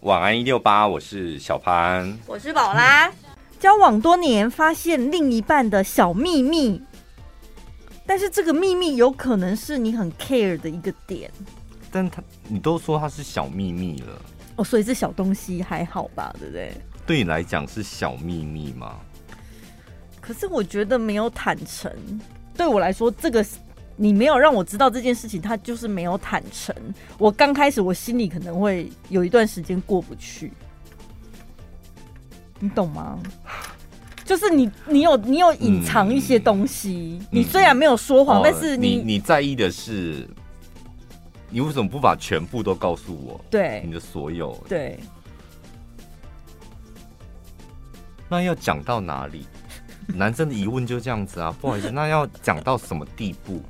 晚安一六八，我是小潘，我是宝拉。交往多年，发现另一半的小秘密，但是这个秘密有可能是你很 care 的一个点。但他，你都说他是小秘密了，哦，所以这小东西还好吧，对不对？对你来讲是小秘密吗？可是我觉得没有坦诚，对我来说，这个你没有让我知道这件事情，他就是没有坦诚。我刚开始我心里可能会有一段时间过不去。你懂吗？就是你，你有你有隐藏一些东西。嗯、你虽然没有说谎，嗯、但是你、哦、你你在意的是，你为什么不把全部都告诉我？对，你的所有。对。那要讲到哪里？男生的疑问就这样子啊，不好意思，那要讲到什么地步？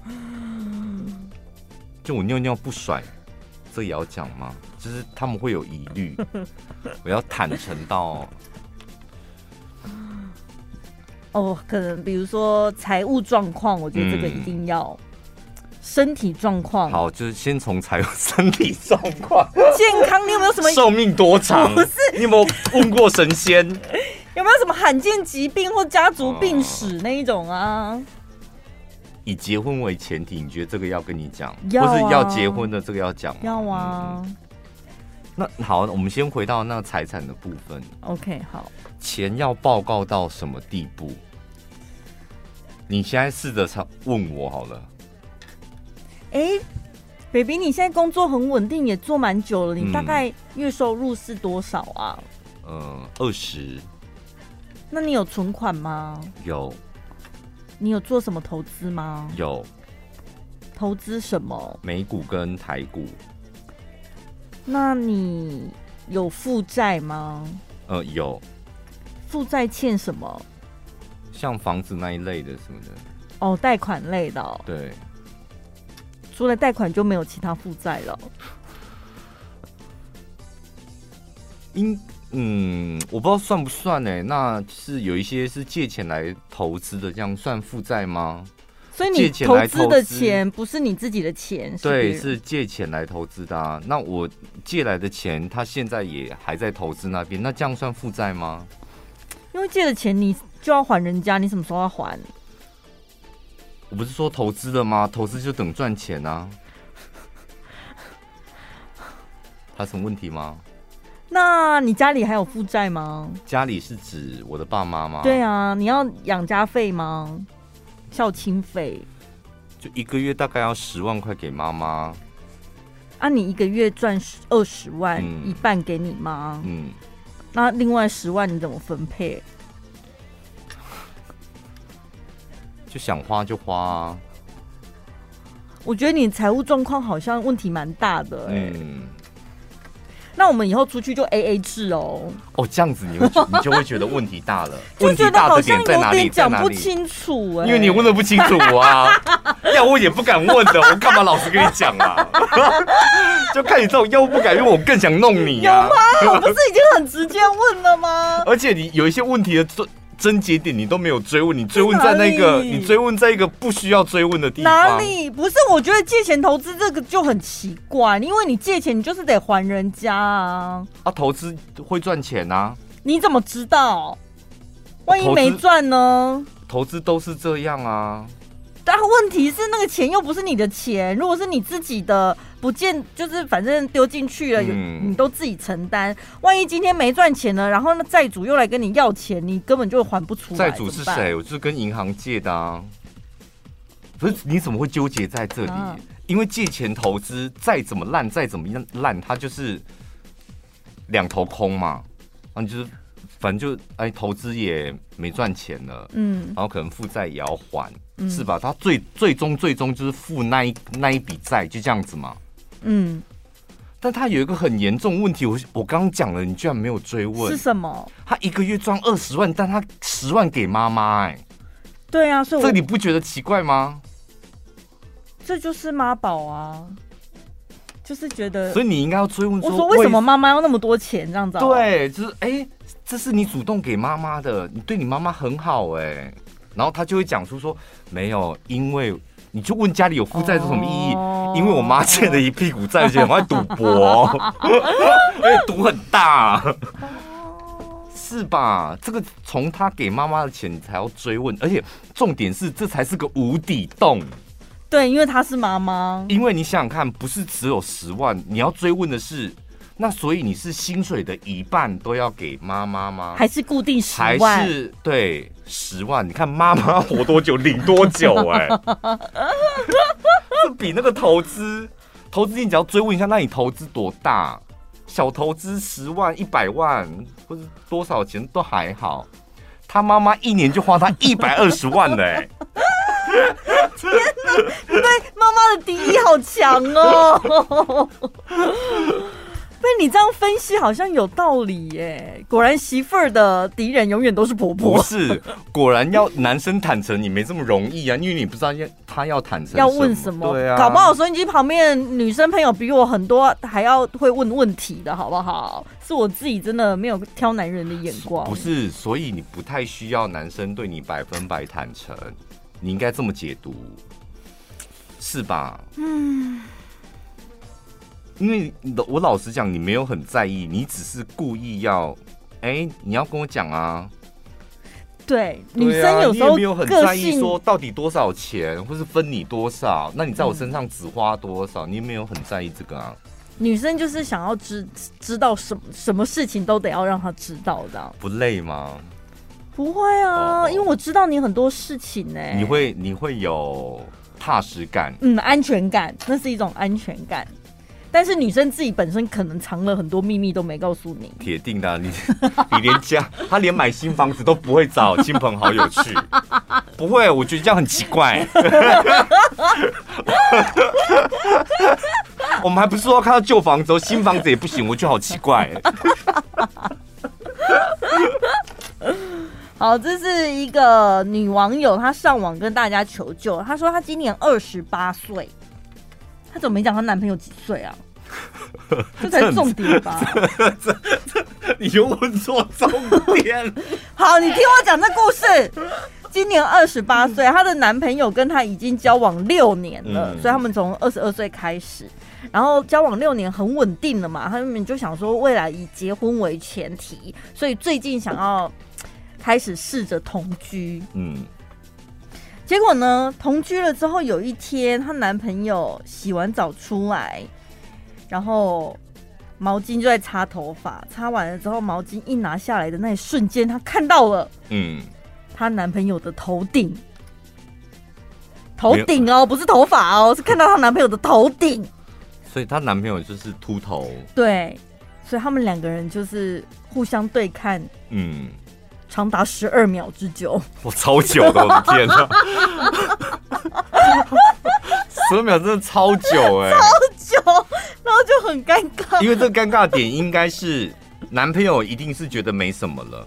就我尿尿不甩，这也要讲吗？就是他们会有疑虑，我要坦诚到。哦，可能比如说财务状况，我觉得这个一定要。嗯、身体状况，好，就是先从财务身体状况。健康，你有没有什么 寿命多长？不是，你有没有问过神仙？有没有什么罕见疾病或家族病史那一种啊？以结婚为前提，你觉得这个要跟你讲，要啊、或是要结婚的这个要讲？要啊。嗯、那好，我们先回到那个财产的部分。OK，好。钱要报告到什么地步？你现在试着问我好了。哎、欸，baby，你现在工作很稳定，也做蛮久了，你大概月收入是多少啊？嗯，二十。那你有存款吗？有。你有做什么投资吗？有。投资什么？美股跟台股。那你有负债吗？呃，有。负债欠什么？像房子那一类的什么的。哦，贷款类的哦。对。除了贷款就没有其他负债了。应嗯，我不知道算不算呢？那是有一些是借钱来投资的，这样算负债吗？所以你投资的钱不是你自己的钱，对，是借钱来投资的啊。那我借来的钱，他现在也还在投资那边，那这样算负债吗？因为借的钱你就要还人家，你什么时候要还？我不是说投资的吗？投资就等赚钱啊。他什么问题吗？那你家里还有负债吗？家里是指我的爸妈吗？对啊，你要养家费吗？孝亲费？就一个月大概要十万块给妈妈。啊，你一个月赚二十万，嗯、一半给你妈。嗯。那另外十万你怎么分配？就想花就花啊。我觉得你财务状况好像问题蛮大的。嗯。那我们以后出去就 A A 制哦。哦，这样子你会 你就会觉得问题大了。问题大的点在哪里讲不清楚哎。因为你问的不清楚啊，要问也不敢问的，我干嘛老实跟你讲啊？就看你这种要不敢，问我更想弄你啊。有吗？我不是已经很直接问了吗？而且你有一些问题的症症结点，你都没有追问，你追问在那个，你追问在一个不需要追问的地方。哪里？不是？我觉得借钱投资这个就很奇怪，因为你借钱，你就是得还人家啊。啊，投资会赚钱啊？你怎么知道？万一没赚呢？投资都是这样啊。但问题是，那个钱又不是你的钱。如果是你自己的，不见就是反正丢进去了，嗯、你都自己承担。万一今天没赚钱了，然后那债主又来跟你要钱，你根本就还不出来。债主是谁？我就是跟银行借的啊。不是，你怎么会纠结在这里？啊、因为借钱投资再怎么烂，再怎么样烂，它就是两头空嘛。啊，你就是。反正就哎，投资也没赚钱了，嗯，然后可能负债也要还，嗯、是吧？他最最终最终就是付那一那一笔债，就这样子嘛，嗯。但他有一个很严重问题，我我刚刚讲了，你居然没有追问，是什么？他一个月赚二十万，但他十万给妈妈，哎，对啊，所以这你不觉得奇怪吗？这就是妈宝啊，就是觉得，所以你应该要追问说，我说为什么妈妈要那么多钱这样子？对，就是哎。这是你主动给妈妈的，你对你妈妈很好哎，然后他就会讲出说没有，因为你就问家里有负债是什么意义？哦，因为我妈欠了一屁股债，而且很爱赌博，而且赌很大，是吧？这个从他给妈妈的钱，你才要追问，而且重点是，这才是个无底洞。对，因为她是妈妈。因为你想想看，不是只有十万，你要追问的是。那所以你是薪水的一半都要给妈妈吗？还是固定十万？还是对十万？你看妈妈 活多久领多久？哎，这比那个投资，投资你只要追问一下，那你投资多大？小投资十万、一百万或者多少钱都还好。他妈妈一年就花他一百二十万呢。哎，天哪！对妈妈的敌意好强哦。被你这样分析，好像有道理耶。果然媳妇儿的敌人永远都是婆婆。不是，果然要男生坦诚，你没这么容易啊，因为你不知道要他要坦诚要问什么。对啊，搞不好收音机旁边女生朋友比我很多，还要会问问题的，好不好？是我自己真的没有挑男人的眼光。不是，所以你不太需要男生对你百分百坦诚，你应该这么解读，是吧？嗯。因为我老实讲，你没有很在意，你只是故意要，哎、欸，你要跟我讲啊。对，女生有时候没有很在意说到底多少钱，或是分你多少，那你在我身上只花多少，嗯、你没有很在意这个啊。女生就是想要知知道什么什么事情都得要让她知道的，不累吗？不会啊，哦、因为我知道你很多事情呢、欸。你会你会有踏实感，嗯，安全感，那是一种安全感。但是女生自己本身可能藏了很多秘密都没告诉你，铁定的、啊，你 你连家，他连买新房子都不会找亲朋好友去，不会，我觉得这样很奇怪。我们还不是说看到旧房子，新房子也不行，我觉得好奇怪。好，这是一个女网友，她上网跟大家求救，她说她今年二十八岁。她怎么没讲她男朋友几岁啊？这才是重点吧？这这这，你又问错重点。好，你听我讲这故事。今年二十八岁，她的男朋友跟她已经交往六年了，嗯、所以他们从二十二岁开始，然后交往六年很稳定了嘛。他们就想说未来以结婚为前提，所以最近想要开始试着同居。嗯。结果呢，同居了之后，有一天她男朋友洗完澡出来，然后毛巾就在擦头发，擦完了之后，毛巾一拿下来的那一瞬间，她看到了，嗯，她男朋友的头顶，头顶哦，不是头发哦，是看到她男朋友的头顶，所以她男朋友就是秃头，对，所以他们两个人就是互相对看，嗯。长达十二秒之久，我超久的，我的天哪！十二秒真的超久哎，超久，然后就很尴尬。因为这个尴尬点应该是男朋友一定是觉得没什么了，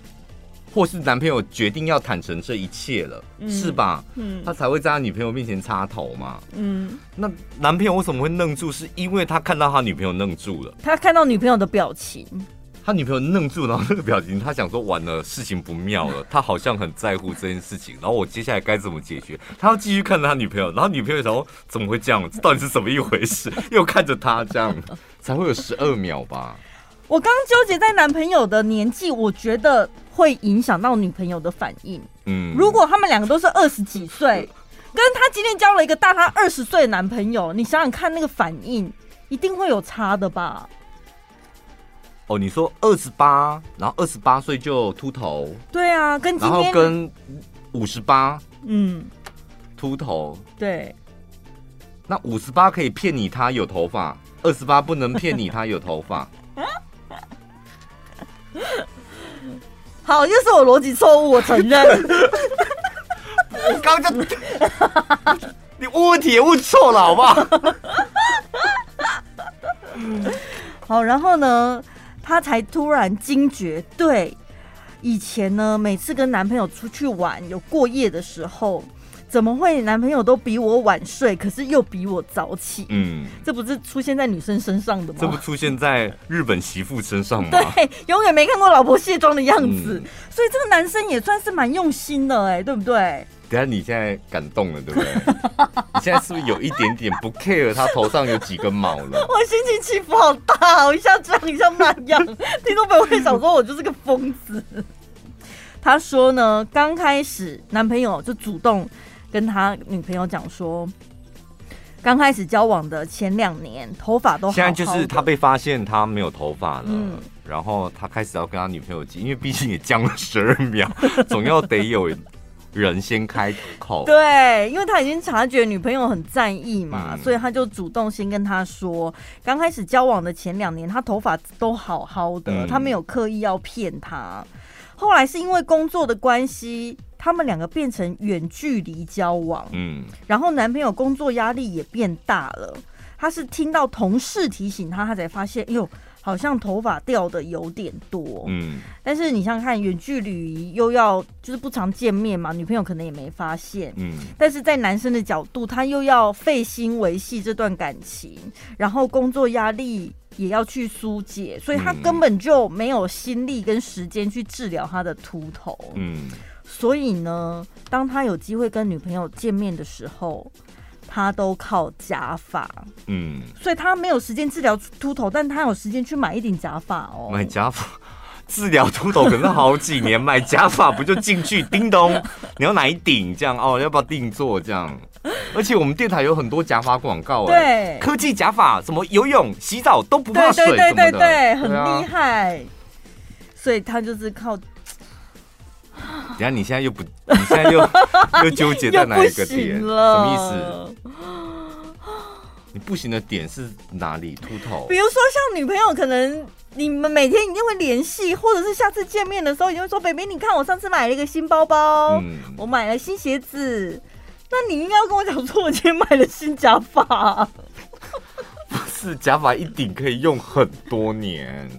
或是男朋友决定要坦诚这一切了，嗯、是吧？嗯，他才会在他女朋友面前插头嘛。嗯，那男朋友为什么会愣住？是因为他看到他女朋友愣住了，他看到女朋友的表情。他女朋友愣住，然后那个表情，他想说完了，事情不妙了。他好像很在乎这件事情，然后我接下来该怎么解决？他要继续看着他女朋友，然后女朋友说怎么会这样？这到底是怎么一回事？又看着他这样，才会有十二秒吧？我刚刚纠结在男朋友的年纪，我觉得会影响到女朋友的反应。嗯，如果他们两个都是二十几岁，跟他今天交了一个大他二十岁的男朋友，你想想看那个反应，一定会有差的吧？哦，你说二十八，然后二十八岁就秃头，对啊，跟然后跟五十八，嗯，秃头，对，那五十八可以骗你他有头发，二十八不能骗你他有头发。好，又是我逻辑错误，我承认。我刚刚就 你问问题也问错了，好不好？好，然后呢？她才突然惊觉，对，以前呢，每次跟男朋友出去玩有过夜的时候，怎么会男朋友都比我晚睡，可是又比我早起？嗯，这不是出现在女生身上的吗？这不出现在日本媳妇身上吗？对，永远没看过老婆卸妆的样子，嗯、所以这个男生也算是蛮用心的，哎，对不对？等下你现在感动了，对不对？你现在是不是有一点点不 care 他头上有几根毛了？我心情起伏好大，我一下这样，一下那样，听众朋友会想说我就是个疯子。他说呢，刚开始男朋友就主动跟他女朋友讲说，刚开始交往的前两年头发都好好，现在就是他被发现他没有头发了，嗯，然后他开始要跟他女朋友急，因为毕竟也僵了十二秒，总要得有。人先开口，对，因为他已经察觉女朋友很在意嘛，嗯、所以他就主动先跟他说，刚开始交往的前两年，他头发都好好的，嗯、他没有刻意要骗他。后来是因为工作的关系，他们两个变成远距离交往，嗯，然后男朋友工作压力也变大了，他是听到同事提醒他，他才发现，哟。好像头发掉的有点多，嗯，但是你想想看，远距离又要就是不常见面嘛，女朋友可能也没发现，嗯，但是在男生的角度，他又要费心维系这段感情，然后工作压力也要去疏解，所以他根本就没有心力跟时间去治疗他的秃头，嗯，所以呢，当他有机会跟女朋友见面的时候。他都靠假发，嗯，所以他没有时间治疗秃头，但他有时间去买一顶假发哦。买假发治疗秃头可能好几年，买假发不就进去叮咚？你要哪一顶这样哦？要不要定做这样？而且我们电台有很多假发广告，对，科技假发，什么游泳、洗澡都不怕水，对对对对对，很厉害。所以他就是靠。等下，你现在又不，你现在又 又纠结在哪一个点？什么意思？你不行的点是哪里？秃头？比如说，像女朋友，可能你们每天一定会联系，或者是下次见面的时候，你会说：“baby，你看我上次买了一个新包包，嗯、我买了新鞋子。”那你应该要跟我讲说，我今天买了新假发。不是，假发一顶可以用很多年。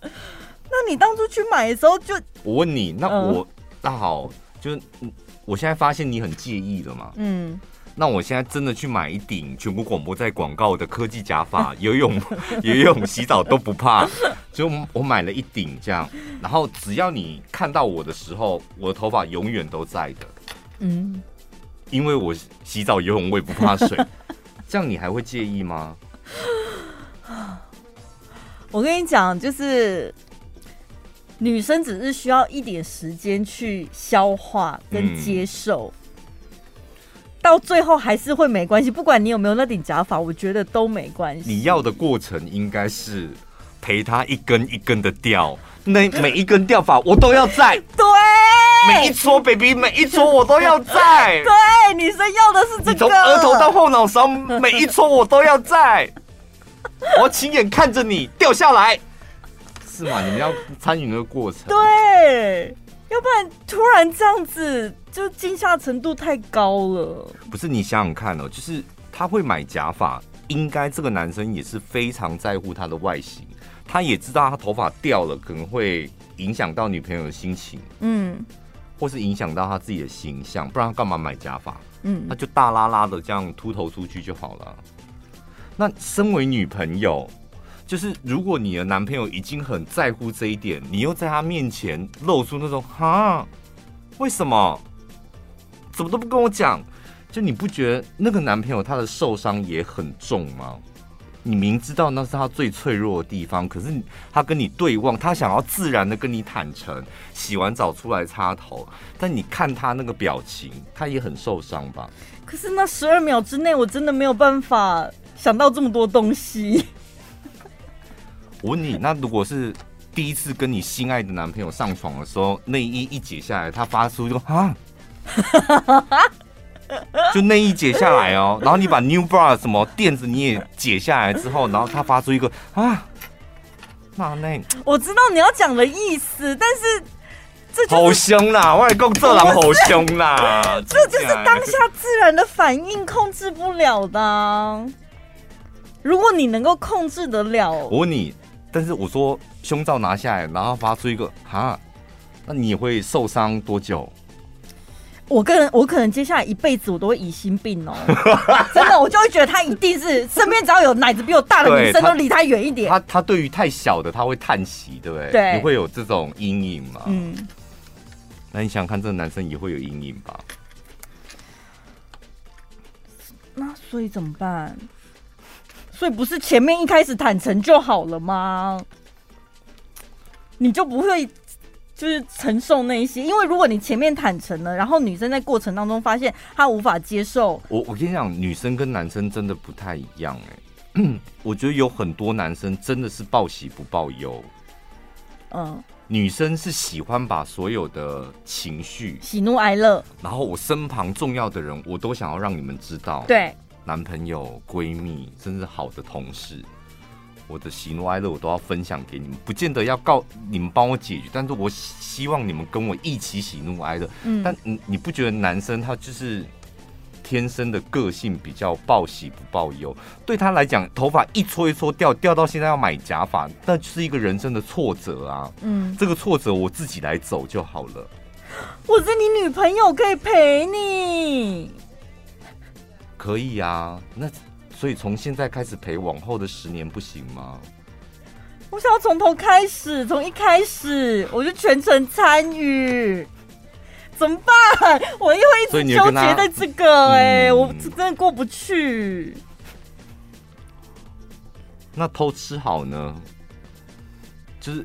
那你当初去买的时候就……我问你，那我。嗯那好，就是我现在发现你很介意了嘛。嗯，那我现在真的去买一顶全国广播在广告的科技假发，游泳、游泳、洗澡都不怕。就我买了一顶这样，然后只要你看到我的时候，我的头发永远都在的。嗯，因为我洗澡、游泳我也不怕水，这样你还会介意吗？我跟你讲，就是。女生只是需要一点时间去消化跟接受，嗯、到最后还是会没关系。不管你有没有那顶假发，我觉得都没关系。你要的过程应该是陪他一根一根的掉，那 每一根掉发我都要在。对，每一撮 baby，每一撮我都要在。对，女生要的是这个。你从额头到后脑勺，每一撮我都要在。我要亲眼看着你掉下来。是嘛？你们要参与那个过程，对，要不然突然这样子，就惊吓程度太高了。不是，你想想看哦，就是他会买假发，应该这个男生也是非常在乎他的外形，他也知道他头发掉了可能会影响到女朋友的心情，嗯，或是影响到他自己的形象，不然他干嘛买假发？嗯，他就大拉拉的这样秃头出去就好了。那身为女朋友。就是如果你的男朋友已经很在乎这一点，你又在他面前露出那种哈，为什么？怎么都不跟我讲？就你不觉得那个男朋友他的受伤也很重吗？你明知道那是他最脆弱的地方，可是他跟你对望，他想要自然的跟你坦诚，洗完澡出来擦头，但你看他那个表情，他也很受伤吧？可是那十二秒之内，我真的没有办法想到这么多东西。我问你，那如果是第一次跟你心爱的男朋友上床的时候，内衣一解下来，他发出就啊，就内衣解下来哦，然后你把 new bra 什么垫子你也解下来之后，然后他发出一个啊，那那我知道你要讲的意思，但是这好凶啦，外公这狼好凶啦，这就是当下自然的反应，控制不了的。如果你能够控制得了，我问你。但是我说胸罩拿下来，然后发出一个哈，那你会受伤多久？我个人，我可能接下来一辈子我都会疑心病哦，真的，我就会觉得他一定是 身边只要有奶子比我大的女生都离他远一点。他他对于太小的他会叹息，对不对？对，你会有这种阴影吗？嗯，那你想想看，这个男生也会有阴影吧？那所以怎么办？所以不是前面一开始坦诚就好了吗？你就不会就是承受那一些？因为如果你前面坦诚了，然后女生在过程当中发现她无法接受，我我跟你讲，女生跟男生真的不太一样哎、欸。我觉得有很多男生真的是报喜不报忧。嗯，女生是喜欢把所有的情绪、喜怒哀乐，然后我身旁重要的人，我都想要让你们知道。对。男朋友、闺蜜，甚至好的同事，我的喜怒哀乐我都要分享给你们，不见得要告你们帮我解决，但是我希望你们跟我一起喜怒哀乐。嗯，但你你不觉得男生他就是天生的个性比较报喜不报忧？对他来讲，头发一撮一撮掉，掉到现在要买假发，那就是一个人生的挫折啊。嗯，这个挫折我自己来走就好了。我是你女朋友，可以陪你。可以啊，那所以从现在开始陪往后的十年不行吗？我想要从头开始，从一开始我就全程参与，怎么办？我又会一直纠结在这个、欸，哎、嗯，我真的过不去。那偷吃好呢？就是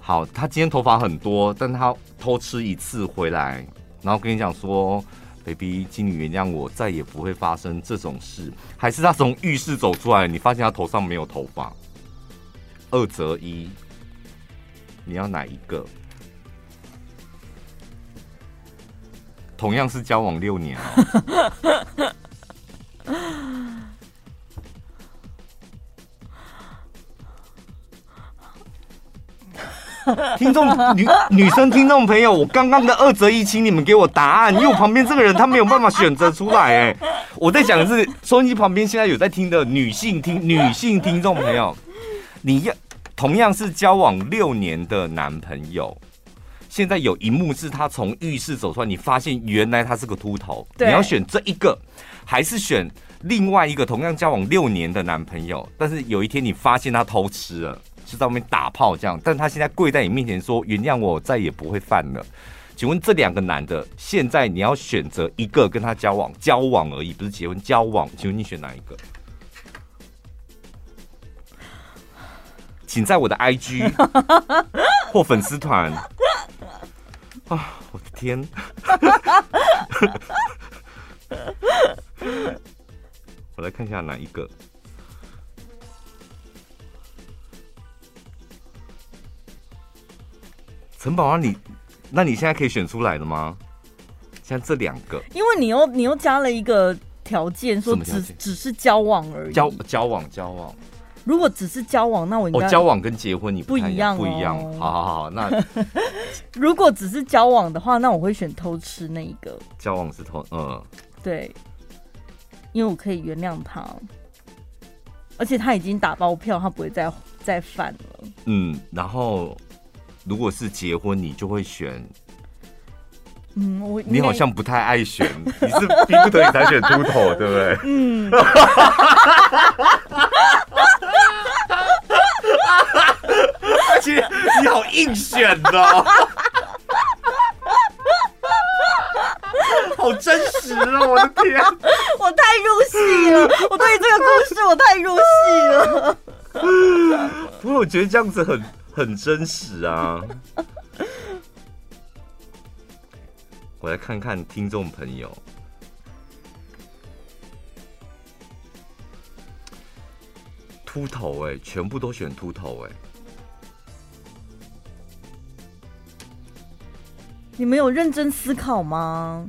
好，他今天头发很多，但他偷吃一次回来，然后跟你讲说。baby，请你原谅我，再也不会发生这种事。还是他从浴室走出来，你发现他头上没有头发，二择一，你要哪一个？同样是交往六年。听众女女生听众朋友，我刚刚的二择一，请你们给我答案，因为我旁边这个人他没有办法选择出来。哎，我在讲的是收音机旁边现在有在听的女性听女性听众朋友，你要同样是交往六年的男朋友，现在有一幕是他从浴室走出来，你发现原来他是个秃头，你要选这一个，还是选另外一个同样交往六年的男朋友，但是有一天你发现他偷吃了。就在外面打炮这样，但他现在跪在你面前说：“原谅我，再也不会犯了。”请问这两个男的，现在你要选择一个跟他交往，交往而已，不是结婚，交往。请问你选哪一个？请在我的 IG 或粉丝团啊！我的天！我来看一下哪一个。陈宝啊，你，那你现在可以选出来的吗？像这两个，因为你又你又加了一个条件，说只只是交往而已。交交往交往，如果只是交往，那我应该、哦、交往跟结婚你不，一不一样，不一样。好好好，那 如果只是交往的话，那我会选偷吃那一个。交往是偷，嗯，对，因为我可以原谅他，而且他已经打包票，他不会再再犯了。嗯，然后。如果是结婚，你就会选。嗯，我你好像不太爱选，你是逼不得已才选秃头，对不对？嗯。而且你好硬选哦，好真实哦！我的天，我太入戏了，我对这个故事我太入戏了。不过我觉得这样子很。很真实啊！我来看看听众朋友，秃头哎，全部都选秃头哎！你们有认真思考吗？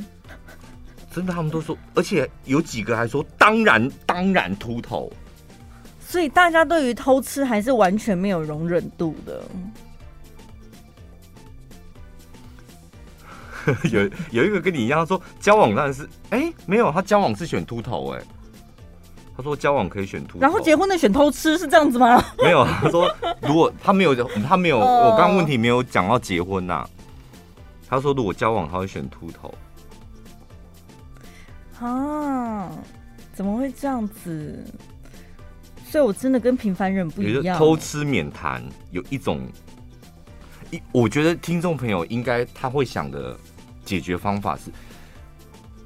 真的，他们都说，而且有几个还说，当然，当然秃头。所以大家对于偷吃还是完全没有容忍度的。有有一个跟你一样说交往当然是哎、欸、没有，他交往是选秃头哎、欸，他说交往可以选秃头，然后结婚的选偷吃是这样子吗？没有，他说如果他没有他没有，我刚刚问题没有讲到结婚呐、啊。他说如果交往他会选秃头。啊？怎么会这样子？所以我真的跟平凡人不一样。偷吃免谈，有一种一，我觉得听众朋友应该他会想的解决方法是，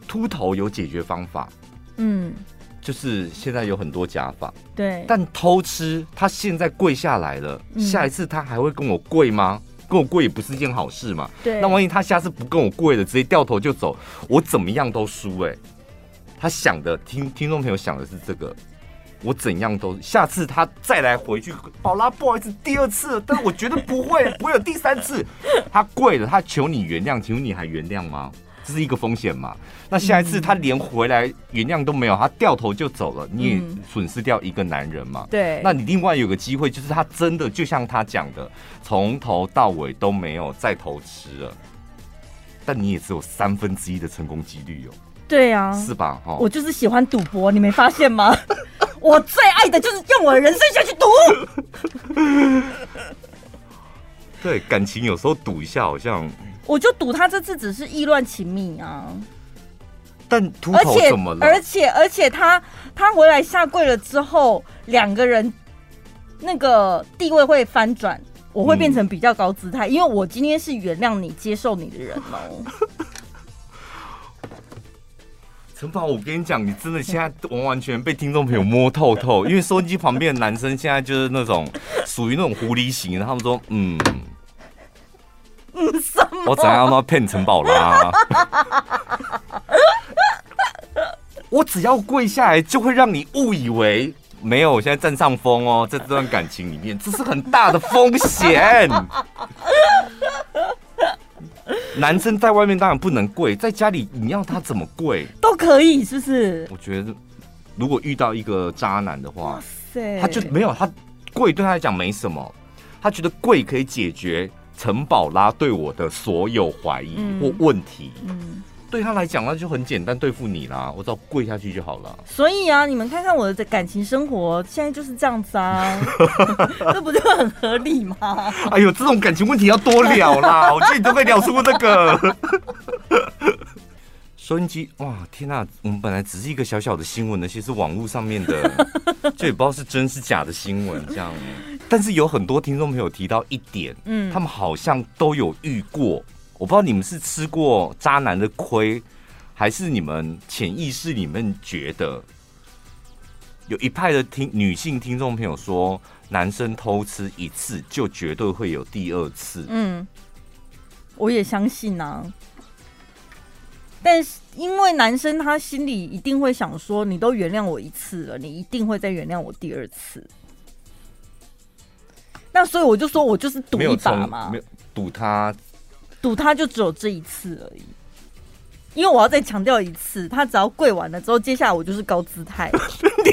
秃头有解决方法。嗯，就是现在有很多假发，对。但偷吃，他现在跪下来了，嗯、下一次他还会跟我跪吗？跟我跪也不是一件好事嘛。对。那万一他下次不跟我跪了，直接掉头就走，我怎么样都输哎、欸。他想的，听听众朋友想的是这个，我怎样都，下次他再来回去，宝拉不好意思，第二次，但是我觉得不会，不会有第三次。他跪了，他求你原谅，请问你还原谅吗？这是一个风险嘛？那下一次他连回来原谅都没有，他掉头就走了，你也损失掉一个男人嘛？对。那你另外有个机会，就是他真的就像他讲的，从头到尾都没有再偷吃了，但你也只有三分之一的成功几率哦。对呀，是吧？哈，我就是喜欢赌博，你没发现吗？我最爱的就是用我的人生下去赌。对，感情有时候赌一下好像。我就赌他这次只是意乱情迷啊，但秃头怎么了？而且而且他他回来下跪了之后，两个人那个地位会翻转，我会变成比较高姿态，嗯、因为我今天是原谅你、接受你的人哦。陈宝，我跟你讲，你真的现在完完全被听众朋友摸透透，因为收音机旁边的男生现在就是那种属于那种狐狸型的，他们说嗯。嗯，什么？我怎样都要骗陈宝啦？我只要跪下来，就会让你误以为没有，我现在占上风哦，在这段感情里面，这是很大的风险。男生在外面当然不能跪，在家里你要他怎么跪都可以，是不是？我觉得如果遇到一个渣男的话，他就没有他贵对他来讲没什么，他觉得贵可以解决。陈宝拉对我的所有怀疑或问题，嗯嗯、对他来讲那就很简单对付你啦，我只要跪下去就好了。所以啊，你们看看我的感情生活，现在就是这样子啊，这不就很合理吗？哎呦，这种感情问题要多聊啦，我觉得你都可以聊出这个。收音机哇，天呐、啊！我们本来只是一个小小的新闻，那些是网络上面的，就也不知道是真是假的新闻这样。但是有很多听众朋友提到一点，嗯，他们好像都有遇过。我不知道你们是吃过渣男的亏，还是你们潜意识里面觉得，有一派的听女性听众朋友说，男生偷吃一次就绝对会有第二次。嗯，我也相信啊。但是，因为男生他心里一定会想说，你都原谅我一次了，你一定会再原谅我第二次。那所以我就说，我就是赌一把嘛，没有赌他，赌他就只有这一次而已。因为我要再强调一次，他只要跪完了之后，接下来我就是高姿态。你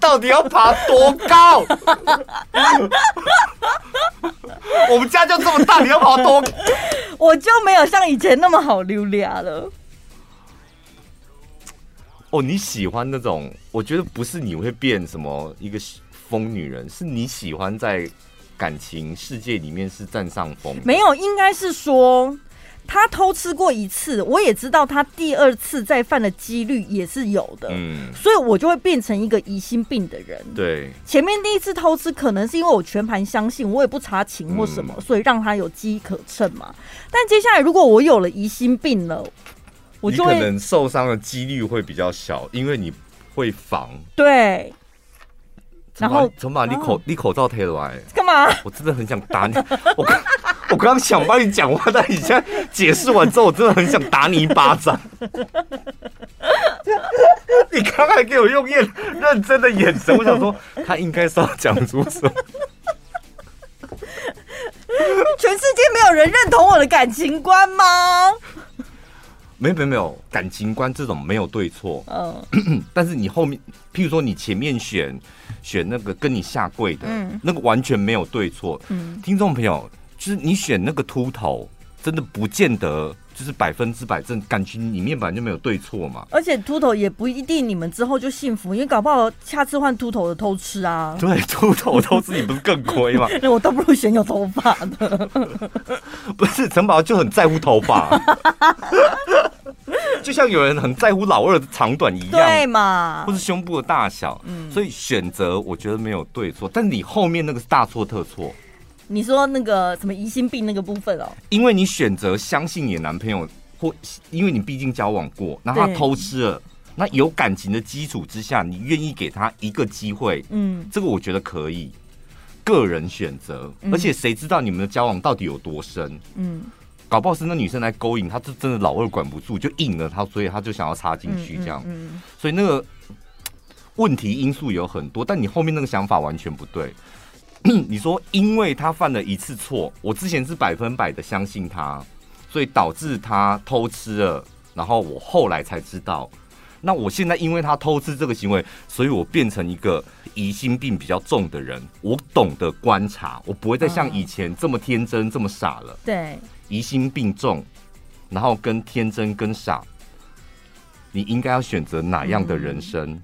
到底要爬多高？我们家就这么大，你要爬多？我就没有像以前那么好溜达了。哦，你喜欢那种？我觉得不是你会变什么一个疯女人，是你喜欢在感情世界里面是占上风。没有，应该是说。他偷吃过一次，我也知道他第二次再犯的几率也是有的，嗯，所以我就会变成一个疑心病的人。对，前面第一次偷吃可能是因为我全盘相信，我也不查情或什么，嗯、所以让他有机可乘嘛。但接下来如果我有了疑心病了，我就会可能受伤的几率会比较小，因为你会防。对。然后，怎么把你口、啊、你口罩贴了来？干嘛？我真的很想打你。我刚我刚刚想帮你讲话，但你现在解释完之后，我真的很想打你一巴掌。你刚才给我用认认真的眼神，我想说他应该是要讲出什么。全世界没有人认同我的感情观吗？没有没有没有，感情观这种没有对错。嗯，但是你后面，譬如说你前面选选那个跟你下跪的，嗯，那个完全没有对错。嗯，听众朋友，就是你选那个秃头，真的不见得。就是百分之百正感情里面本来就没有对错嘛，而且秃头也不一定你们之后就幸福，因为搞不好下次换秃头的偷吃啊。对，秃头偷吃你不是更亏吗？那 我倒不如选有头发的。不是陈宝就很在乎头发，就像有人很在乎老二的长短一样，对嘛？或是胸部的大小，嗯，所以选择我觉得没有对错，但你后面那个是大错特错。你说那个什么疑心病那个部分哦，因为你选择相信你的男朋友或因为你毕竟交往过，那他偷吃了，那有感情的基础之下，你愿意给他一个机会，嗯，这个我觉得可以，个人选择，而且谁知道你们的交往到底有多深？嗯，搞不好是那女生来勾引他，就真的老二管不住，就硬了他，所以他就想要插进去这样，嗯，所以那个问题因素有很多，但你后面那个想法完全不对。你说，因为他犯了一次错，我之前是百分百的相信他，所以导致他偷吃了，然后我后来才知道。那我现在因为他偷吃这个行为，所以我变成一个疑心病比较重的人。我懂得观察，我不会再像以前这么天真、这么傻了。对，疑心病重，然后跟天真跟傻，你应该要选择哪样的人生？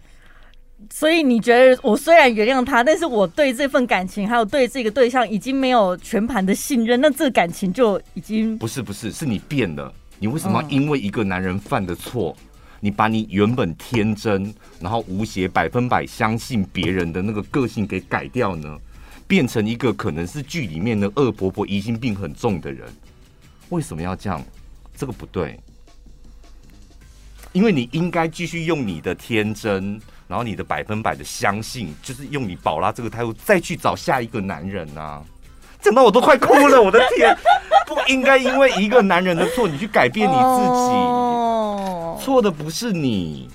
所以你觉得我虽然原谅他，但是我对这份感情还有对这个对象已经没有全盘的信任，那这个感情就已经不是不是，是你变了。你为什么要因为一个男人犯的错，你把你原本天真然后无邪、百分百相信别人的那个个性给改掉呢？变成一个可能是剧里面的恶婆婆、疑心病很重的人？为什么要这样？这个不对，因为你应该继续用你的天真。然后你的百分百的相信，就是用你宝拉这个态度再去找下一个男人呐、啊，讲到我都快哭了，我的天！不应该因为一个男人的错，你去改变你自己，错的不是你。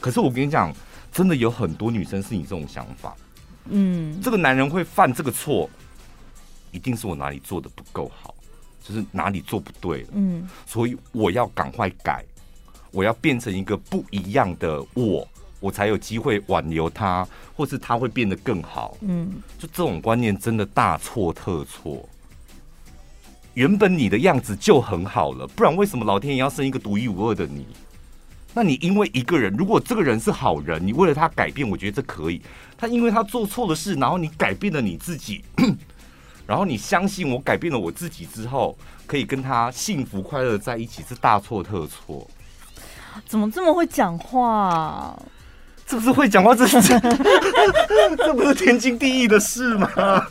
可是我跟你讲，真的有很多女生是你这种想法，嗯，这个男人会犯这个错，一定是我哪里做的不够好，就是哪里做不对了，嗯，所以我要赶快改，我要变成一个不一样的我。我才有机会挽留他，或是他会变得更好。嗯，就这种观念真的大错特错。原本你的样子就很好了，不然为什么老天爷要生一个独一无二的你？那你因为一个人，如果这个人是好人，你为了他改变，我觉得这可以。他因为他做错了事，然后你改变了你自己，然后你相信我改变了我自己之后，可以跟他幸福快乐在一起，是大错特错。怎么这么会讲话？是不是会讲话？这是 这不是天经地义的事吗？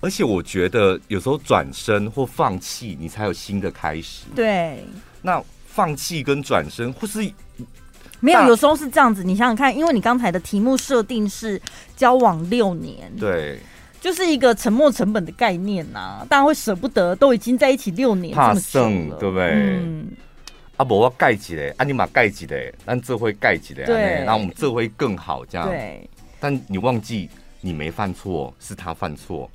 而且我觉得有时候转身或放弃，你才有新的开始。对，那放弃跟转身，或是没有，有时候是这样子。你想想看，因为你刚才的题目设定是交往六年，对，就是一个沉没成本的概念呐、啊。大家会舍不得，都已经在一起六年，怕剩，对不对？嗯。啊，不，我盖起来，啊，你把盖起来，但这会盖起来，对，然后我们这会更好，这样。对。但你忘记，你没犯错，是他犯错，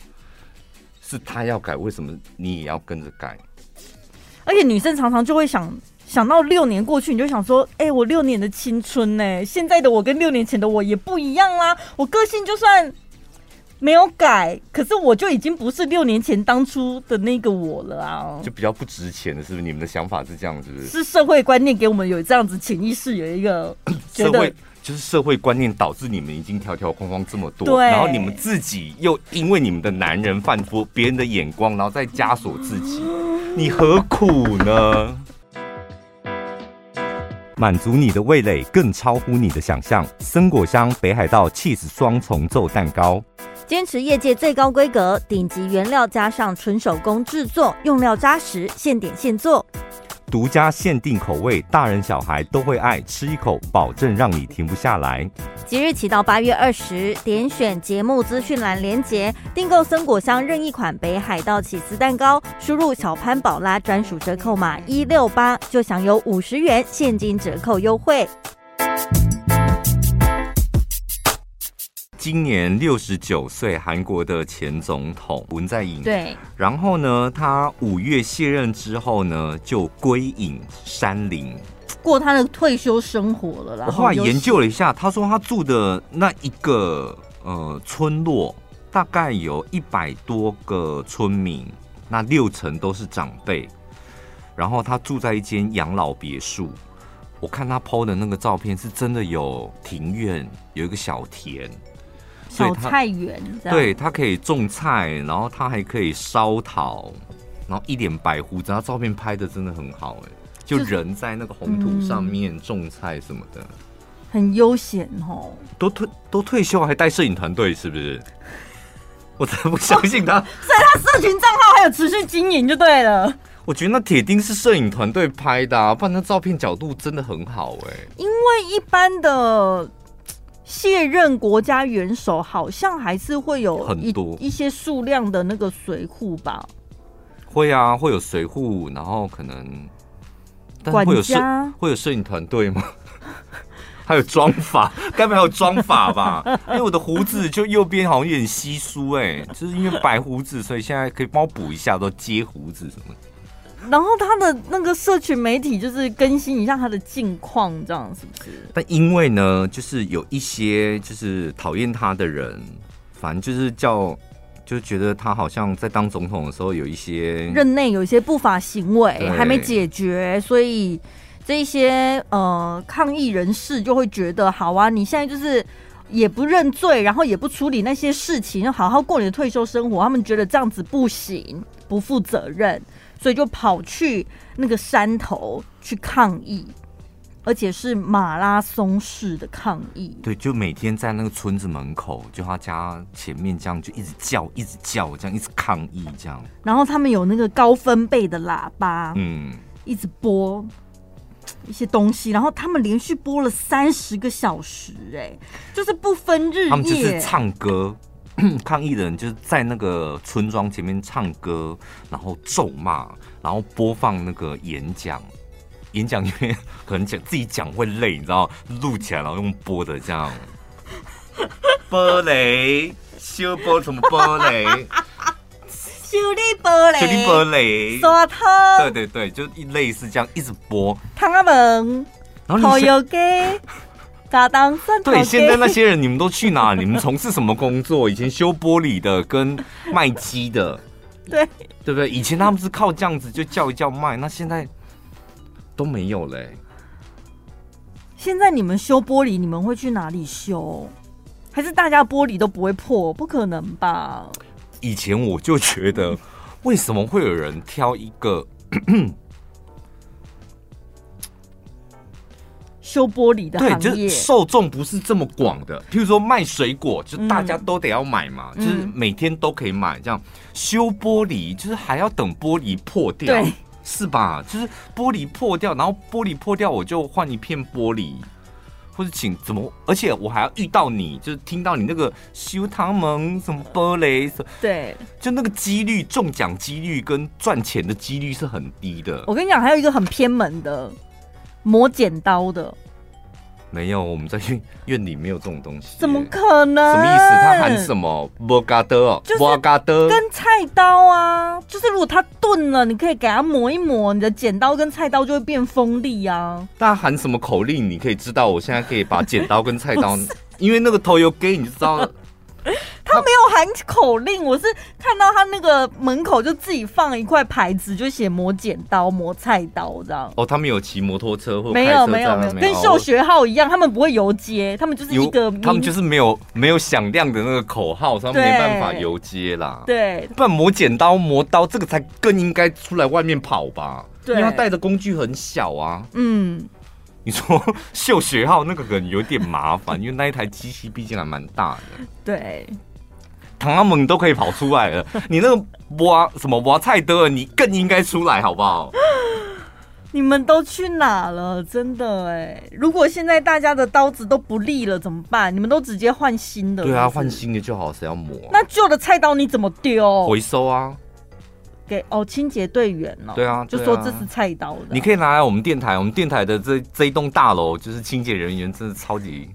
是他要改，为什么你也要跟着改？而且女生常常就会想，想到六年过去，你就想说，哎、欸，我六年的青春呢？现在的我跟六年前的我也不一样啦，我个性就算。没有改，可是我就已经不是六年前当初的那个我了啊！就比较不值钱的，是不是？你们的想法是这样，是不是？是社会观念给我们有这样子潜意识有一个 社会，就是社会观念导致你们已经条条框框这么多，然后你们自己又因为你们的男人犯错，别人的眼光，然后再枷锁自己，你何苦呢？满足你的味蕾，更超乎你的想象。森果香北海道 cheese 双重奏蛋糕，坚持业界最高规格，顶级原料加上纯手工制作，用料扎实，现点现做。独家限定口味，大人小孩都会爱，吃一口保证让你停不下来。即日起到八月二十，点选节目资讯栏连结，订购森果香任意款北海道起司蛋糕，输入小潘宝拉专属折扣码一六八，就享有五十元现金折扣优惠。今年六十九岁，韩国的前总统文在寅。对，然后呢，他五月卸任之后呢，就归隐山林，过他的退休生活了啦。我后来研究了一下，他说他住的那一个呃村落，大概有一百多个村民，那六成都是长辈。然后他住在一间养老别墅，我看他 PO 的那个照片，是真的有庭院，有一个小田。小菜园，对，它可以种菜，然后它还可以烧陶，然后一脸白胡子，他照片拍的真的很好，哎，就人在那个红土上面种菜什么的，很悠闲哦。都退都退休还带摄影团队，是不是？我才不相信他。所以他社群账号还有持续经营就对了。我觉得那铁钉是摄影团队拍的啊，不然那照片角度真的很好哎。因为一般的卸任国家元首好像还是会有很多一些数量的那个随护吧。会啊，会有随护，然后可能，但会有摄会有摄影团队吗？还有妆法，该不会还有妆法吧？因为我的胡子就右边好像有点稀疏哎，就是因为白胡子，所以现在可以帮我补一下，都接胡子什么。然后他的那个社群媒体就是更新一下他的近况，这样是不是？但因为呢，就是有一些就是讨厌他的人，反正就是叫。就觉得他好像在当总统的时候有一些任内有一些不法行为还没解决，所以这一些呃抗议人士就会觉得，好啊，你现在就是也不认罪，然后也不处理那些事情，就好好过你的退休生活。他们觉得这样子不行，不负责任，所以就跑去那个山头去抗议。而且是马拉松式的抗议，对，就每天在那个村子门口，就他家前面这样，就一直叫，一直叫，这样一直抗议，这样。然后他们有那个高分贝的喇叭，嗯，一直播一些东西，然后他们连续播了三十个小时，哎，就是不分日夜。他们就是唱歌，抗议的人就是在那个村庄前面唱歌，然后咒骂，然后播放那个演讲。演讲因为可能讲自己讲会累，你知道，录起来然后用播的这样。玻璃修玻什么玻璃？修理玻璃。修理玻璃。刷头。对对对，就一类似这样一直播。汤阿门。然后你。对，现在那些人你们都去哪？你们从事什么工作？以前修玻璃的跟卖鸡的。对。对不对？以前他们是靠这样子就叫一叫卖，那现在。都没有嘞、欸。现在你们修玻璃，你们会去哪里修？还是大家玻璃都不会破？不可能吧？以前我就觉得，为什么会有人挑一个修玻璃的行业？对，就是受众不是这么广的。譬如说卖水果，就大家都得要买嘛，嗯、就是每天都可以买。这样修玻璃，就是还要等玻璃破掉。对。是吧？就是玻璃破掉，然后玻璃破掉，我就换一片玻璃，或者请怎么？而且我还要遇到你，就是听到你那个修他们什么玻璃，对，就那个几率中奖几率跟赚钱的几率是很低的。我跟你讲，还有一个很偏门的磨剪刀的。没有，我们在院院里没有这种东西。怎么可能？什么意思？他喊什么？摩嘎德，摩嘎的跟菜刀啊，就是如果它钝了，你可以给它磨一磨，你的剪刀跟菜刀就会变锋利啊。他喊什么口令？你可以知道，我现在可以把剪刀跟菜刀，因为那个头油给你就知道。他没有喊口令，我是看到他那个门口就自己放一块牌子，就写磨剪刀、磨菜刀这样。哦，他们有骑摩托车或没有没有没有，跟秀学号一样，他们不会游街，他们就是一个，他们就是没有没有响亮的那个口号，他们没办法游街啦。对，不然磨剪刀、磨刀这个才更应该出来外面跑吧？对，因为他带的工具很小啊。嗯。你说 秀学号那个可能有点麻烦，因为那一台机器毕竟还蛮大的。对，唐阿蒙都可以跑出来了，你那个挖什么挖菜的，你更应该出来好不好？你们都去哪了？真的哎，如果现在大家的刀子都不利了怎么办？你们都直接换新的是是？对啊，换新的就好，谁要磨？那旧的菜刀你怎么丢？回收啊。给哦，清洁队员哦，对啊，就说这是菜刀的，你可以拿来我们电台，我们电台的这这一栋大楼就是清洁人员，真的超级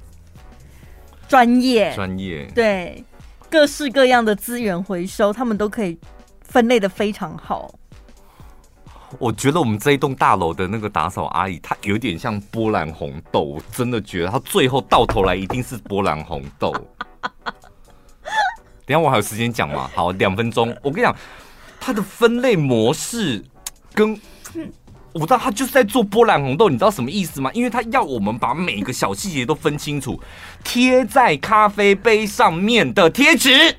专业，专业，对，各式各样的资源回收，他们都可以分类的非常好。我觉得我们这一栋大楼的那个打扫阿姨，她有点像波兰红豆，我真的觉得她最后到头来一定是波兰红豆。等下我还有时间讲嘛？好，两分钟，我跟你讲。它的分类模式跟我知道，他就是在做波兰红豆，你知道什么意思吗？因为他要我们把每个小细节都分清楚。贴在咖啡杯上面的贴纸，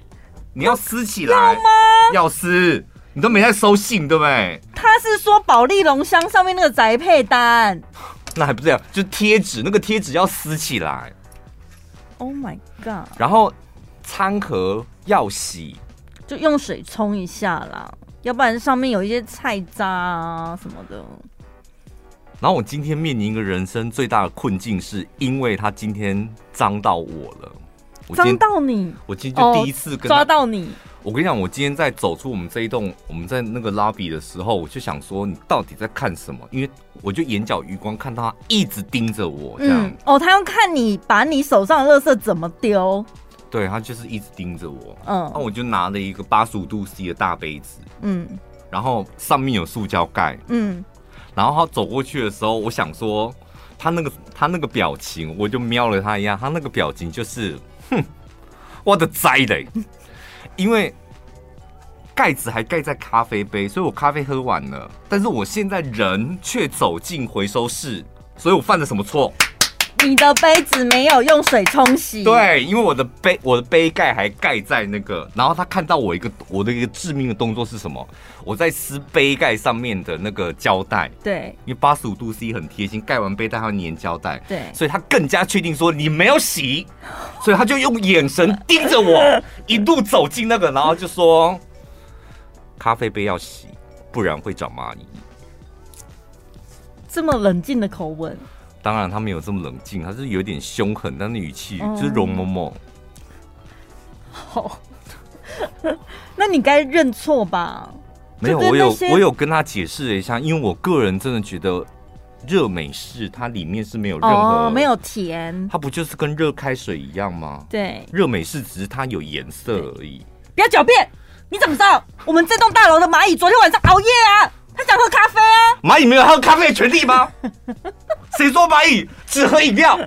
你要撕起来要吗？要撕，你都没在收信，对不对？他是说保利龙箱上面那个宅配单，那还不是这样，就贴纸，那个贴纸要撕起来。Oh my god！然后餐盒要洗。就用水冲一下啦，要不然上面有一些菜渣啊什么的。然后我今天面临一个人生最大的困境，是因为他今天脏到我了。脏到你？我今天就第一次跟、哦、抓到你。我跟你讲，我今天在走出我们这一栋，我们在那个 lobby 的时候，我就想说，你到底在看什么？因为我就眼角余光看到他一直盯着我，这样、嗯。哦，他要看你把你手上的垃圾怎么丢。对，他就是一直盯着我。嗯。那我就拿了一个八十五度 C 的大杯子。嗯。然后上面有塑胶盖。嗯。然后他走过去的时候，我想说，他那个他那个表情，我就瞄了他一样，他那个表情就是，哼，我的栽嘞。因为盖子还盖在咖啡杯，所以我咖啡喝完了，但是我现在人却走进回收室，所以我犯了什么错？你的杯子没有用水冲洗。对，因为我的杯，我的杯盖还盖在那个，然后他看到我一个我的一个致命的动作是什么？我在撕杯盖上面的那个胶带。对，因为八十五度 C 很贴心，盖完杯带它会粘胶带。对，所以他更加确定说你没有洗，所以他就用眼神盯着我，一路走进那个，然后就说咖啡杯要洗，不然会长蚂蚁。这么冷静的口吻。当然，他没有这么冷静，他是有点凶狠，但那语气就是容嬷嬷。好，那你该认错吧？没有，我有我有跟他解释了一下，因为我个人真的觉得热美式它里面是没有任何、哦、没有甜，它不就是跟热开水一样吗？对，热美式只是它有颜色而已。不要狡辩，你怎么知道我们这栋大楼的蚂蚁昨天晚上熬夜啊？他想喝咖啡啊？蚂蚁没有喝咖啡的权利吗？谁说蚂蚁只喝饮料？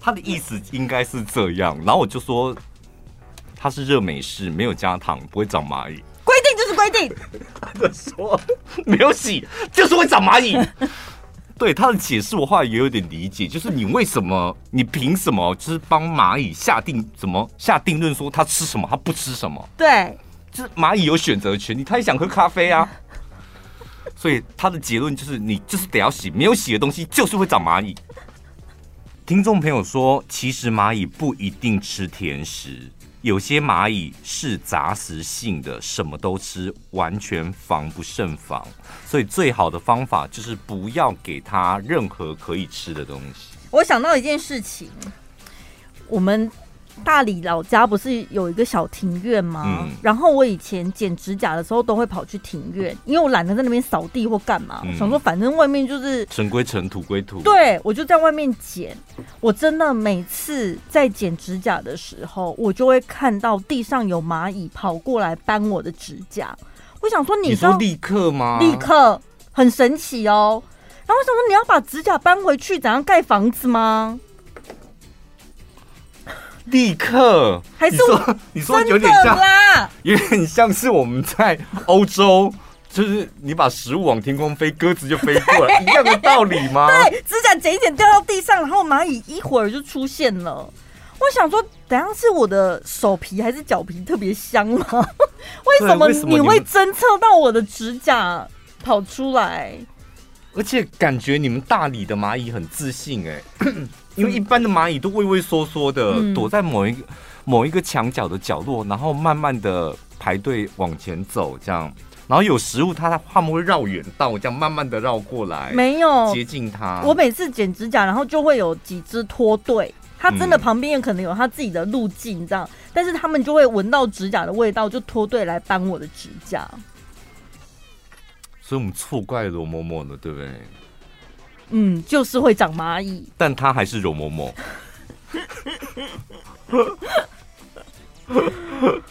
他的意思应该是这样。然后我就说，它是热美式，没有加糖，不会长蚂蚁。规定就是规定。他就说没有洗，就是会长蚂蚁。对他的解释，我后来也有点理解，就是你为什么，你凭什么，就是帮蚂蚁下定怎么下定论说它吃什么，它不吃什么？对，就是蚂蚁有选择权利，它也想喝咖啡啊。所以他的结论就是，你就是得要洗，没有洗的东西就是会长蚂蚁。听众朋友说，其实蚂蚁不一定吃甜食，有些蚂蚁是杂食性的，什么都吃，完全防不胜防。所以最好的方法就是不要给它任何可以吃的东西。我想到一件事情，我们。大理老家不是有一个小庭院吗？嗯、然后我以前剪指甲的时候都会跑去庭院，因为我懒得在那边扫地或干嘛，嗯、想说反正外面就是尘归尘，土归土。对，我就在外面剪。我真的每次在剪指甲的时候，我就会看到地上有蚂蚁跑过来搬我的指甲。我想说，你说立刻吗？立刻，很神奇哦。然后我想说，你要把指甲搬回去，怎样盖房子吗？立刻，还是你说你说有点像，有点像是我们在欧洲，就是你把食物往天空飞，鸽子就飞过来，一样的道理吗？对，指甲剪一剪掉到地上，然后蚂蚁一会儿就出现了。我想说，等下是我的手皮还是脚皮特别香吗？为什么你会侦测到我的指甲跑出来？而且感觉你们大理的蚂蚁很自信哎、欸。因为一般的蚂蚁都畏畏缩缩的，嗯、躲在某一个某一个墙角的角落，然后慢慢的排队往前走，这样，然后有食物它它们会绕远道，这样慢慢的绕过来，没有接近它。我每次剪指甲，然后就会有几只脱队，它真的旁边也可能有它自己的路径，这样，嗯、但是他们就会闻到指甲的味道，就脱队来搬我的指甲。所以我们错怪罗嬷嬷了，对不对？嗯，就是会长蚂蚁，但它还是容嬷嬷。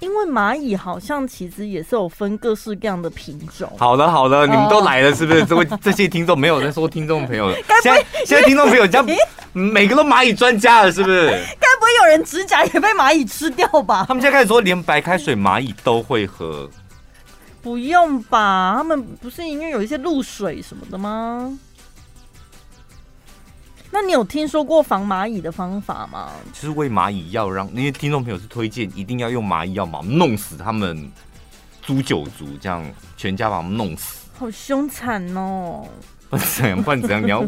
因为蚂蚁好像其实也是有分各式各样的品种。好的，好的，你们都来了，是不是？这位 这些听众没有在说听众朋友，现在现在听众朋友这样，每个都蚂蚁专家了，是不是？该不会有人指甲也被蚂蚁吃掉吧？他们现在开始说，连白开水蚂蚁都会喝。不用吧？他们不是因为有一些露水什么的吗？那你有听说过防蚂蚁的方法吗？就是喂蚂蚁药，让那些听众朋友是推荐一定要用蚂蚁药嘛，弄死他们诛九族，这样全家把他们弄死。好凶残哦！不然怎样？不然怎样？你要，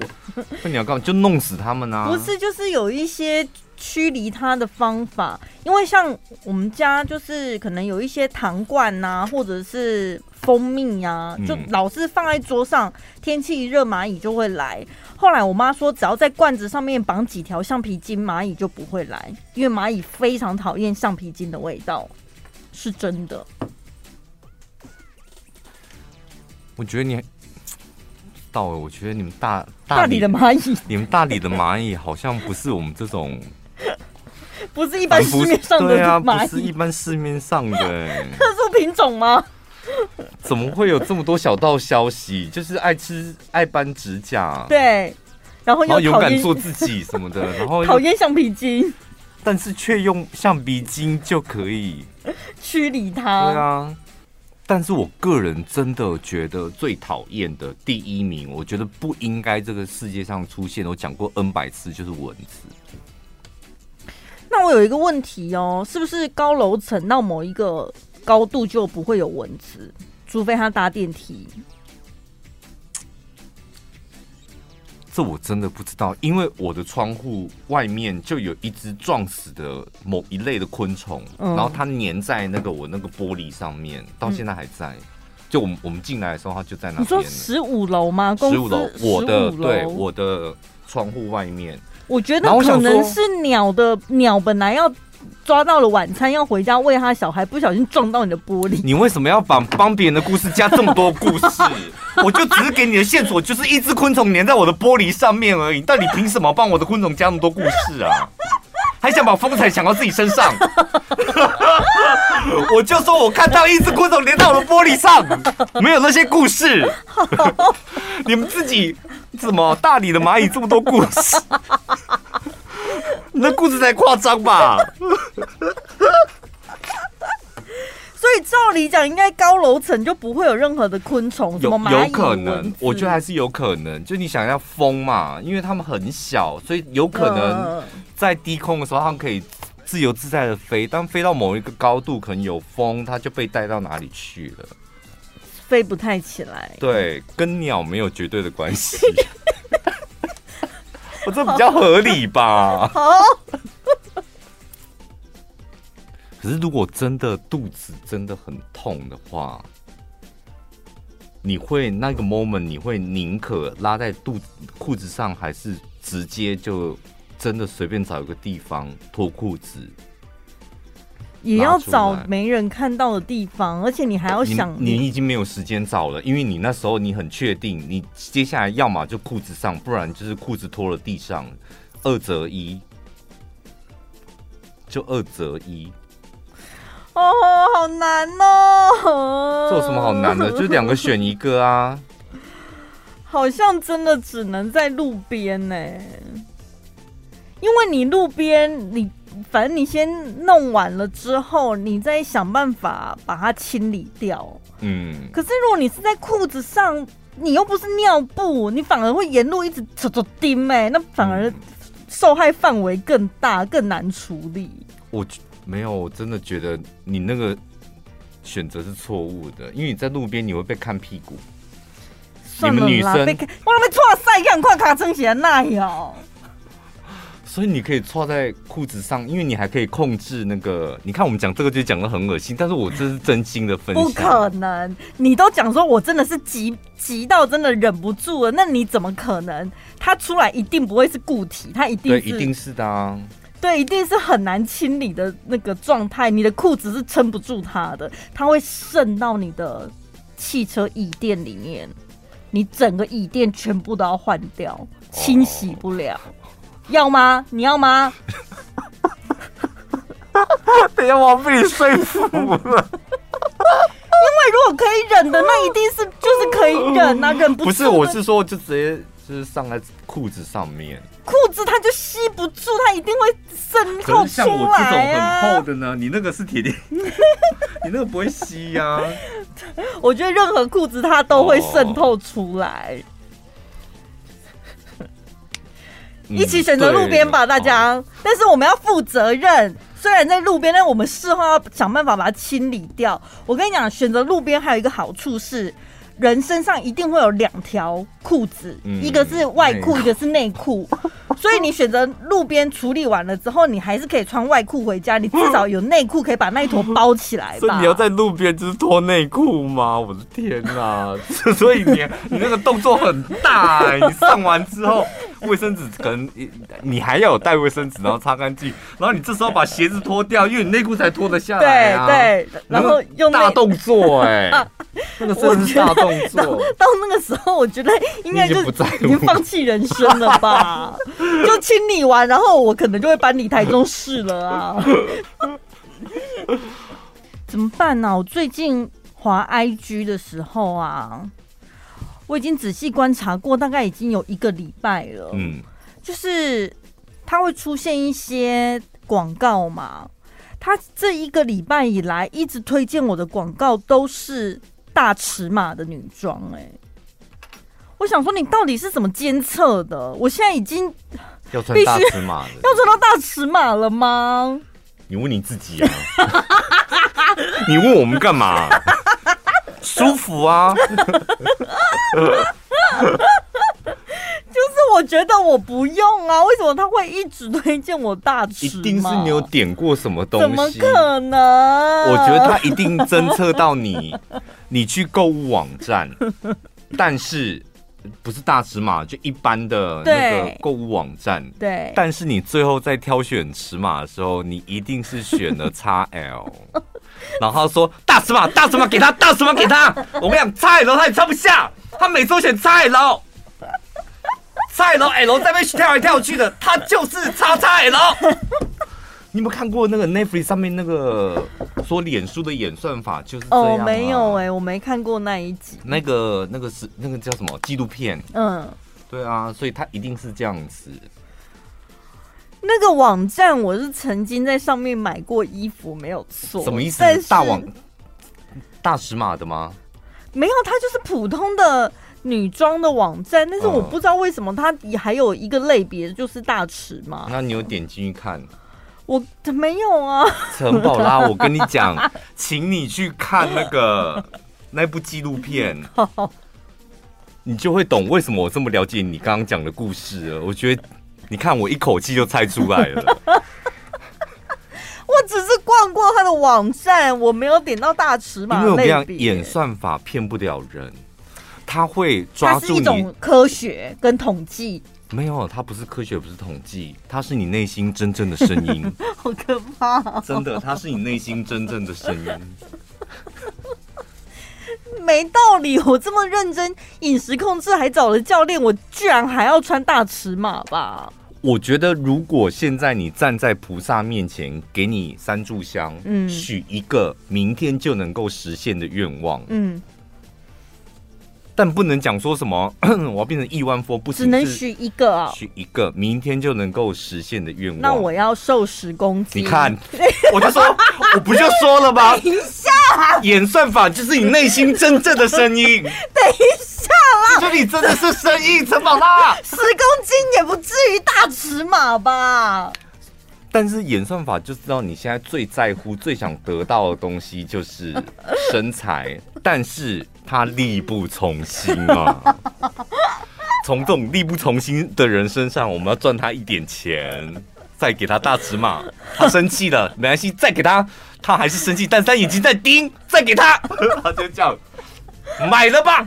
那你要干嘛？就弄死他们啊？不是，就是有一些驱离它的方法。因为像我们家，就是可能有一些糖罐呐、啊，或者是蜂蜜呀、啊，就老是放在桌上，嗯、天气一热，蚂蚁就会来。后来我妈说，只要在罐子上面绑几条橡皮筋，蚂蚁就不会来，因为蚂蚁非常讨厌橡皮筋的味道，是真的。我觉得你。到了，我觉得你们大大理的蚂蚁，你们大理的蚂蚁好像不是我们这种，不是一般市面上的蚂蚁，啊，不是一般市面上的 特殊品种吗？怎么会有这么多小道消息？就是爱吃爱扳指甲，对，然后又勇敢做自己什么的，然后讨厌橡皮筋，但是却用橡皮筋就可以驱离它，对啊。但是我个人真的觉得最讨厌的第一名，我觉得不应该这个世界上出现。我讲过 N 百次，就是蚊子。那我有一个问题哦，是不是高楼层到某一个高度就不会有蚊子，除非他搭电梯？这我真的不知道，因为我的窗户外面就有一只撞死的某一类的昆虫，嗯、然后它粘在那个我那个玻璃上面，到现在还在。嗯、就我们我们进来的时候，它就在那边。你说十五楼吗？十五楼，我的对我的窗户外面。我觉得可能是鸟的鸟本来要。抓到了晚餐要回家喂他小孩，不小心撞到你的玻璃。你为什么要把帮别人的故事加这么多故事？我就只是给你的线索，就是一只昆虫粘在我的玻璃上面而已。但你凭什么帮我的昆虫加那么多故事啊？还想把风采想到自己身上？我就说我看到一只昆虫粘到我的玻璃上，没有那些故事。你们自己怎么大理的蚂蚁这么多故事？你的故事才夸张吧？所以照理讲，应该高楼层就不会有任何的昆虫，什么蚂蚁、有可能，我觉得还是有可能。就你想要风嘛，因为它们很小，所以有可能在低空的时候，它们可以自由自在的飞。当飞到某一个高度，可能有风，它就被带到哪里去了，飞不太起来。对，跟鸟没有绝对的关系。我这比较合理吧？好。可是如果真的肚子真的很痛的话，你会那个 moment 你会宁可拉在肚子裤子上，还是直接就真的随便找一个地方脱裤子？也要找没人看到的地方，而且你还要想你，你已经没有时间找了，因为你那时候你很确定，你接下来要么就裤子上，不然就是裤子脱了地上，二择一，就二择一。哦，好难哦！这有什么好难的？就两个选一个啊。好像真的只能在路边呢，因为你路边你。反正你先弄完了之后，你再想办法把它清理掉。嗯。可是如果你是在裤子上，你又不是尿布，你反而会沿路一直走走叮哎，那反而受害范围更大，更难处理。我没有，我真的觉得你那个选择是错误的，因为你在路边你会被看屁股。你们女生被看，我那边错晒看快卡撑起来那样。所以你可以穿在裤子上，因为你还可以控制那个。你看我们讲这个就讲的很恶心，但是我这是真心的分享。不可能，你都讲说我真的是急急到真的忍不住了，那你怎么可能？它出来一定不会是固体，它一定是，对，一定是的啊。对，一定是很难清理的那个状态。你的裤子是撑不住它的，它会渗到你的汽车椅垫里面，你整个椅垫全部都要换掉，清洗不了。哦要吗？你要吗？等下我被你说服了。因为如果可以忍的，那一定是就是可以忍啊，忍不住。不是，我是说，就直接就是上在裤子上面。裤子它就吸不住，它一定会渗透出来啊。像我这种很厚的呢，你那个是铁链，你那个不会吸呀、啊。我觉得任何裤子它都会渗透出来。一起选择路边吧，大家。但是我们要负责任。虽然在路边，但我们事后要想办法把它清理掉。我跟你讲，选择路边还有一个好处是，人身上一定会有两条裤子，嗯、一个是外裤，一个是内裤。所以你选择路边处理完了之后，你还是可以穿外裤回家，你至少有内裤可以把那一坨包起来吧。所以你要在路边就是脱内裤吗？我的天哪！所以你你那个动作很大，欸，你上完之后，卫生纸可能你还要有带卫生纸，然后擦干净，然后你这时候把鞋子脱掉，因为你内裤才脱得下来啊。对对，然后用大动作哎，欸，那个真的是大动作。到那个时候，我觉得应该就已经放弃人生了吧。就清理完，然后我可能就会搬离台中市了啊！怎么办呢、啊？我最近滑 IG 的时候啊，我已经仔细观察过，大概已经有一个礼拜了。嗯，就是它会出现一些广告嘛，它这一个礼拜以来一直推荐我的广告都是大尺码的女装，哎。我想说，你到底是怎么监测的？我现在已经要穿大尺码，要穿到大尺码了吗？你问你自己啊！你问我们干嘛？舒服啊！就是我觉得我不用啊，为什么他会一直推荐我大尺码？一定是你有点过什么东西？怎么可能？我觉得他一定侦测到你，你去购物网站，但是。不是大尺码，就一般的那个购物网站。对。但是你最后在挑选尺码的时候，你一定是选了 XL。然后他说大尺码，大尺码给他，大尺码给他。我跟你讲，XL 他也穿不下，他每次都选 XL。XL L 在那边跳来跳去的，他就是 XXL。你有没有看过那个 Netflix 上面那个说脸书的演算法就是这样？哦，没有哎、欸，我没看过那一集。那个那个是那个叫什么纪录片？嗯，对啊，所以它一定是这样子。那个网站我是曾经在上面买过衣服，没有错。什么意思？大网大尺码的吗？没有，它就是普通的女装的网站，但是我不知道为什么它也还有一个类别就是大尺码。那你有点进去看？我没有啊，陈宝拉，我跟你讲，请你去看那个 那部纪录片，你就会懂为什么我这么了解你刚刚讲的故事了。我觉得，你看我一口气就猜出来了。我只是逛过他的网站，我没有点到大尺码。因为我跟你讲，演算法骗不了人，他会抓住你。一种科学跟统计。没有，它不是科学，不是统计，它是你内心真正的声音。好可怕哦！真的，它是你内心真正的声音。没道理，我这么认真饮食控制，还找了教练，我居然还要穿大尺码吧？我觉得，如果现在你站在菩萨面前，给你三炷香，嗯，许一个明天就能够实现的愿望，嗯。但不能讲说什么，我要变成亿万富翁，不行，只能许一个啊，许一个，明天就能够实现的愿望。那我要瘦十公斤。你看，我就说，我不就说了吗？等一下，演算法就是你内心真正的声音。等一下啦，这里真的是声音，陈宝拉，十公斤也不至于大尺码吧？但是演算法就知道你现在最在乎、最想得到的东西就是身材，但是他力不从心啊！从这种力不从心的人身上，我们要赚他一点钱，再给他大尺码，他生气了，没关系，再给他，他还是生气，但他眼睛在盯，再给他，他就这样买了吧，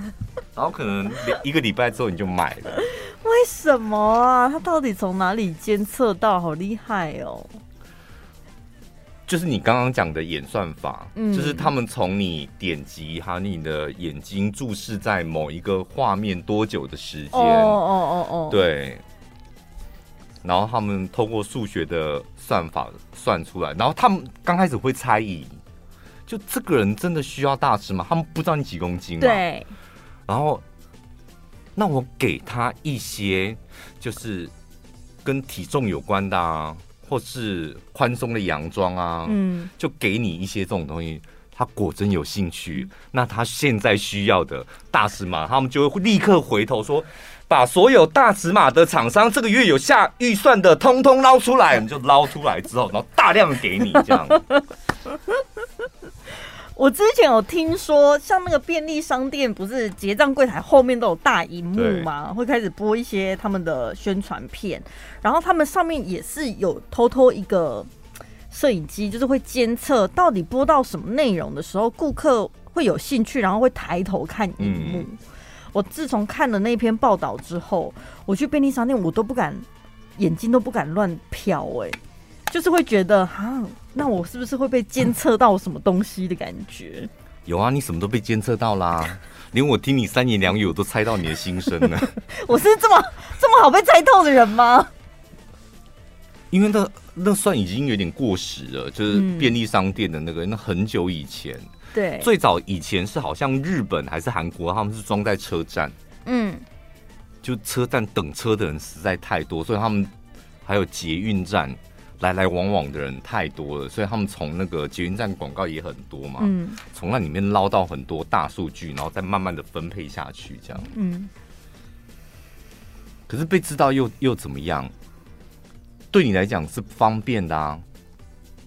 然后可能一个礼拜之后你就买了。为什么啊？他到底从哪里监测到？好厉害哦！就是你刚刚讲的演算法，嗯，就是他们从你点击还有你的眼睛注视在某一个画面多久的时间，哦哦哦哦，对。然后他们通过数学的算法算出来，然后他们刚开始会猜疑，就这个人真的需要大尺吗？他们不知道你几公斤嘛，对。然后。那我给他一些，就是跟体重有关的啊，或是宽松的洋装啊，嗯，就给你一些这种东西。他果真有兴趣，那他现在需要的大尺码，他们就会立刻回头说，把所有大尺码的厂商这个月有下预算的，通通捞出来，我们就捞出来之后，然后大量给你这样。我之前有听说，像那个便利商店，不是结账柜台后面都有大荧幕吗？会开始播一些他们的宣传片，然后他们上面也是有偷偷一个摄影机，就是会监测到底播到什么内容的时候，顾客会有兴趣，然后会抬头看荧幕。嗯、我自从看了那篇报道之后，我去便利商店，我都不敢，眼睛都不敢乱瞟，哎，就是会觉得哈。那我是不是会被监测到什么东西的感觉？有啊，你什么都被监测到啦，连我听你三言两语我都猜到你的心声了。我是这么这么好被猜透的人吗？因为那那算已经有点过时了，就是便利商店的那个，那很久以前。对，最早以前是好像日本还是韩国，他们是装在车站。嗯，就车站等车的人实在太多，所以他们还有捷运站。来来往往的人太多了，所以他们从那个捷运站广告也很多嘛，嗯，从那里面捞到很多大数据，然后再慢慢的分配下去，这样，嗯。可是被知道又又怎么样？对你来讲是方便的啊，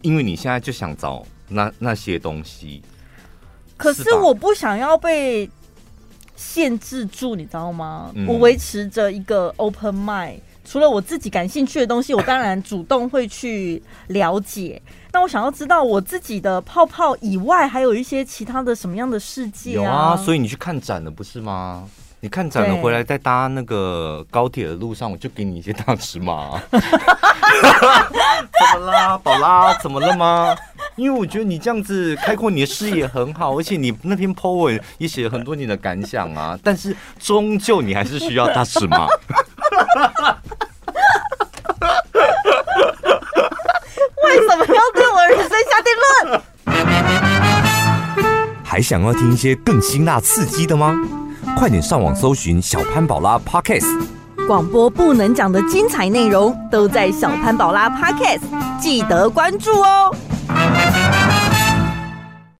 因为你现在就想找那那些东西。可是我不想要被限制住，你知道吗？嗯，我维持着一个 open mind。除了我自己感兴趣的东西，我当然主动会去了解。那我想要知道我自己的泡泡以外，还有一些其他的什么样的世界啊？有啊，所以你去看展了不是吗？你看展了回来，再搭那个高铁的路上，我就给你一些大尺码。怎么啦，宝拉？怎么了吗？因为我觉得你这样子开阔你的视野很好，而且你那篇 po 文也写了很多你的感想啊。但是终究你还是需要大尺码。为什么要对我人生下定论？还想要听一些更辛辣刺激的吗？快点上网搜寻小潘宝拉 Podcast，广播不能讲的精彩内容都在小潘宝拉 Podcast，记得关注哦。